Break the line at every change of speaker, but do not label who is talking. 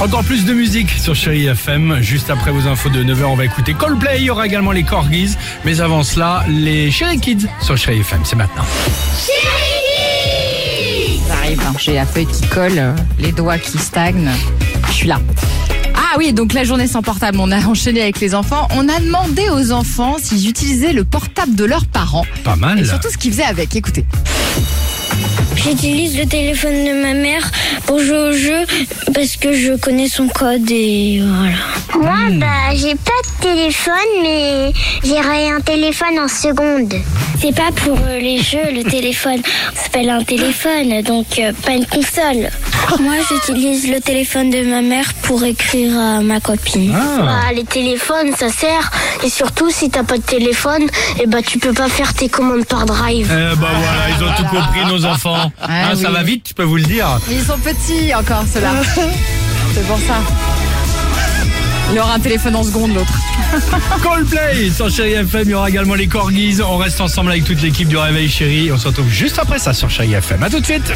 Encore plus de musique sur Chéri FM. Juste après vos infos de 9h, on va écouter Coldplay. Il y aura également les Corgis. Mais avant cela, les Chéri Kids sur Chéri FM. C'est maintenant.
J'arrive, hein. j'ai la feuille qui colle, euh, les doigts qui stagnent. Je suis là. Ah oui, donc la journée sans portable, on a enchaîné avec les enfants. On a demandé aux enfants s'ils utilisaient le portable de leurs parents.
Pas mal.
Et surtout ce qu'ils faisaient avec. Écoutez.
J'utilise le téléphone de ma mère pour jouer au jeu parce que je connais son code et voilà. Moi, bah, j'ai pas de téléphone, mais j'ai un téléphone en seconde. C'est pas pour euh, les jeux, le téléphone. Ça s'appelle un téléphone, donc euh, pas une console. Moi, j'utilise le téléphone de ma mère pour écrire à ma copine.
Ah.
Bah, les téléphones, ça sert. Et surtout, si t'as pas de téléphone, et bah, tu peux pas faire tes commandes par drive.
Eh bah voilà, ils ont tout compris, nos enfants.
Ah
Hein, Ça va vite, je peux vous le dire.
Ils sont petits encore, ceux-là. C'est pour ça. Il aura un téléphone en seconde, l'autre.
Coldplay sur Chéri FM. Il y aura également les Corgis. On reste ensemble avec toute l'équipe du Réveil Chéri. On se retrouve juste après ça sur Chéri FM. À tout de suite.